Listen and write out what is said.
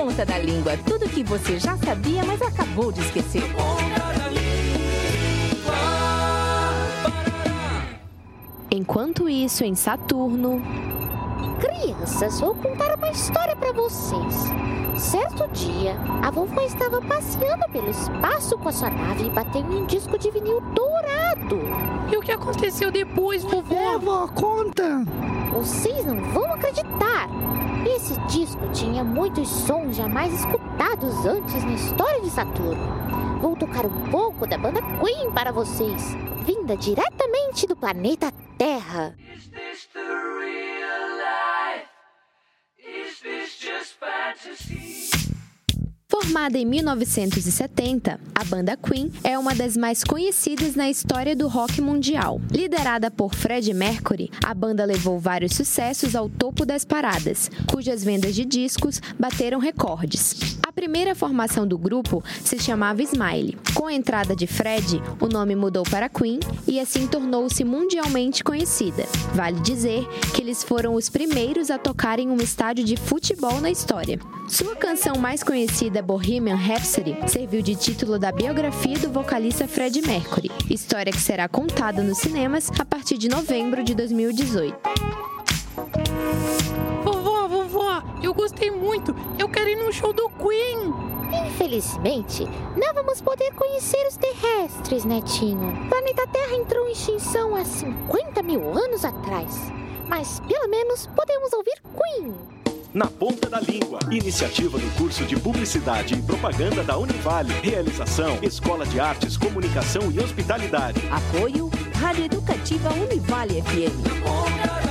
ponta da língua, tudo que você já sabia, mas acabou de esquecer. Enquanto isso, em Saturno. Crianças, vou contar uma história para vocês. Certo dia, a vovó estava passeando pelo espaço com a sua nave e bateu em um disco de vinil dourado. E o que aconteceu depois, vovó? É, vó, conta! Vocês não vão acreditar! Disco tinha muitos sons jamais escutados antes na história de Saturno. Vou tocar um pouco da banda Queen para vocês, vinda diretamente do planeta Terra. Formada em 1970, a banda Queen é uma das mais conhecidas na história do rock mundial. Liderada por Freddie Mercury, a banda levou vários sucessos ao topo das paradas, cujas vendas de discos bateram recordes. A primeira formação do grupo se chamava Smile. Com a entrada de Fred, o nome mudou para Queen e assim tornou-se mundialmente conhecida. Vale dizer que eles foram os primeiros a tocar em um estádio de futebol na história. Sua canção mais conhecida, Bohemian Rhapsody, serviu de título da biografia do vocalista Fred Mercury, história que será contada nos cinemas a partir de novembro de 2018. Eu gostei muito. Eu quero ir no show do Queen. Infelizmente, não vamos poder conhecer os terrestres, netinho. O planeta Terra entrou em extinção há 50 mil anos atrás. Mas pelo menos podemos ouvir Queen. Na Ponta da Língua. Iniciativa do curso de Publicidade e Propaganda da Univale. Realização: Escola de Artes, Comunicação e Hospitalidade. Apoio: Rádio Educativa Univale FM.